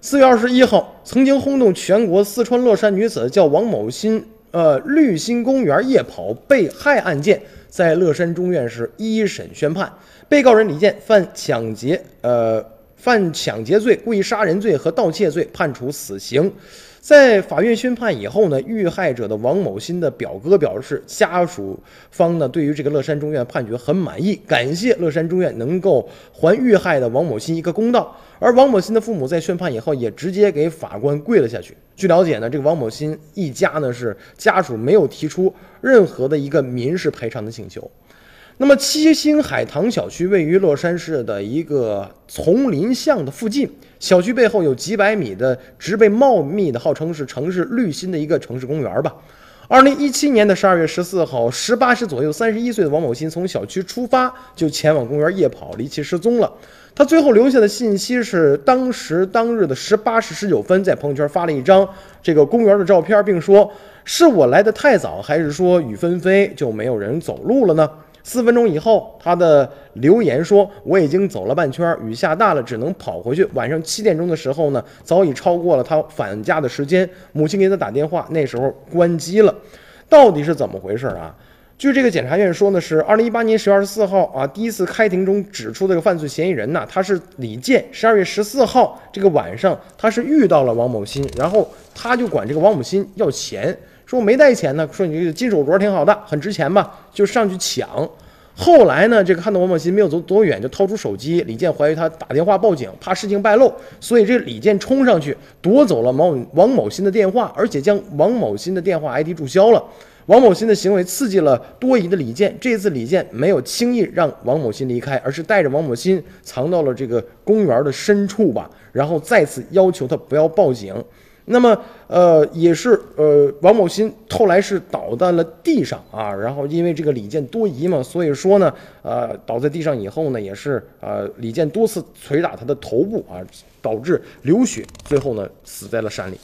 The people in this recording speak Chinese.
四月二十一号，曾经轰动全国四川乐山女子叫王某新，呃，绿心公园夜跑被害案件，在乐山中院是一审宣判，被告人李健犯抢劫，呃，犯抢劫罪、故意杀人罪和盗窃罪，判处死刑。在法院宣判以后呢，遇害者的王某新的表哥表示，家属方呢对于这个乐山中院判决很满意，感谢乐山中院能够还遇害的王某新一个公道。而王某新的父母在宣判以后也直接给法官跪了下去。据了解呢，这个王某新一家呢是家属没有提出任何的一个民事赔偿的请求。那么七星海棠小区位于乐山市的一个丛林巷的附近，小区背后有几百米的植被茂密的，号称是城市绿心的一个城市公园吧。二零一七年的十二月十四号，十八时左右，三十一岁的王某新从小区出发，就前往公园夜跑，离奇失踪了。他最后留下的信息是，当时当日的十八时十九分，在朋友圈发了一张这个公园的照片，并说：“是我来的太早，还是说雨纷飞就没有人走路了呢？”四分钟以后，他的留言说：“我已经走了半圈，雨下大了，只能跑回去。晚上七点钟的时候呢，早已超过了他返家的时间。母亲给他打电话，那时候关机了。到底是怎么回事啊？据这个检察院说呢，是二零一八年十月二十四号啊，第一次开庭中指出这个犯罪嫌疑人呢，他是李健。十二月十四号这个晚上，他是遇到了王某新，然后他就管这个王某新要钱。”说我没带钱呢，说你这个金手镯挺好的，很值钱吧？就上去抢。后来呢，这个看到王某新没有走多远，就掏出手机。李健怀疑他打电话报警，怕事情败露，所以这李健冲上去夺走了王王某新的电话，而且将王某新的电话 ID 注销了。王某新的行为刺激了多疑的李健，这次李健没有轻易让王某新离开，而是带着王某新藏到了这个公园的深处吧，然后再次要求他不要报警。那么，呃，也是，呃，王某新后来是倒在了地上啊，然后因为这个李健多疑嘛，所以说呢，呃，倒在地上以后呢，也是，呃，李健多次捶打他的头部啊，导致流血，最后呢，死在了山里。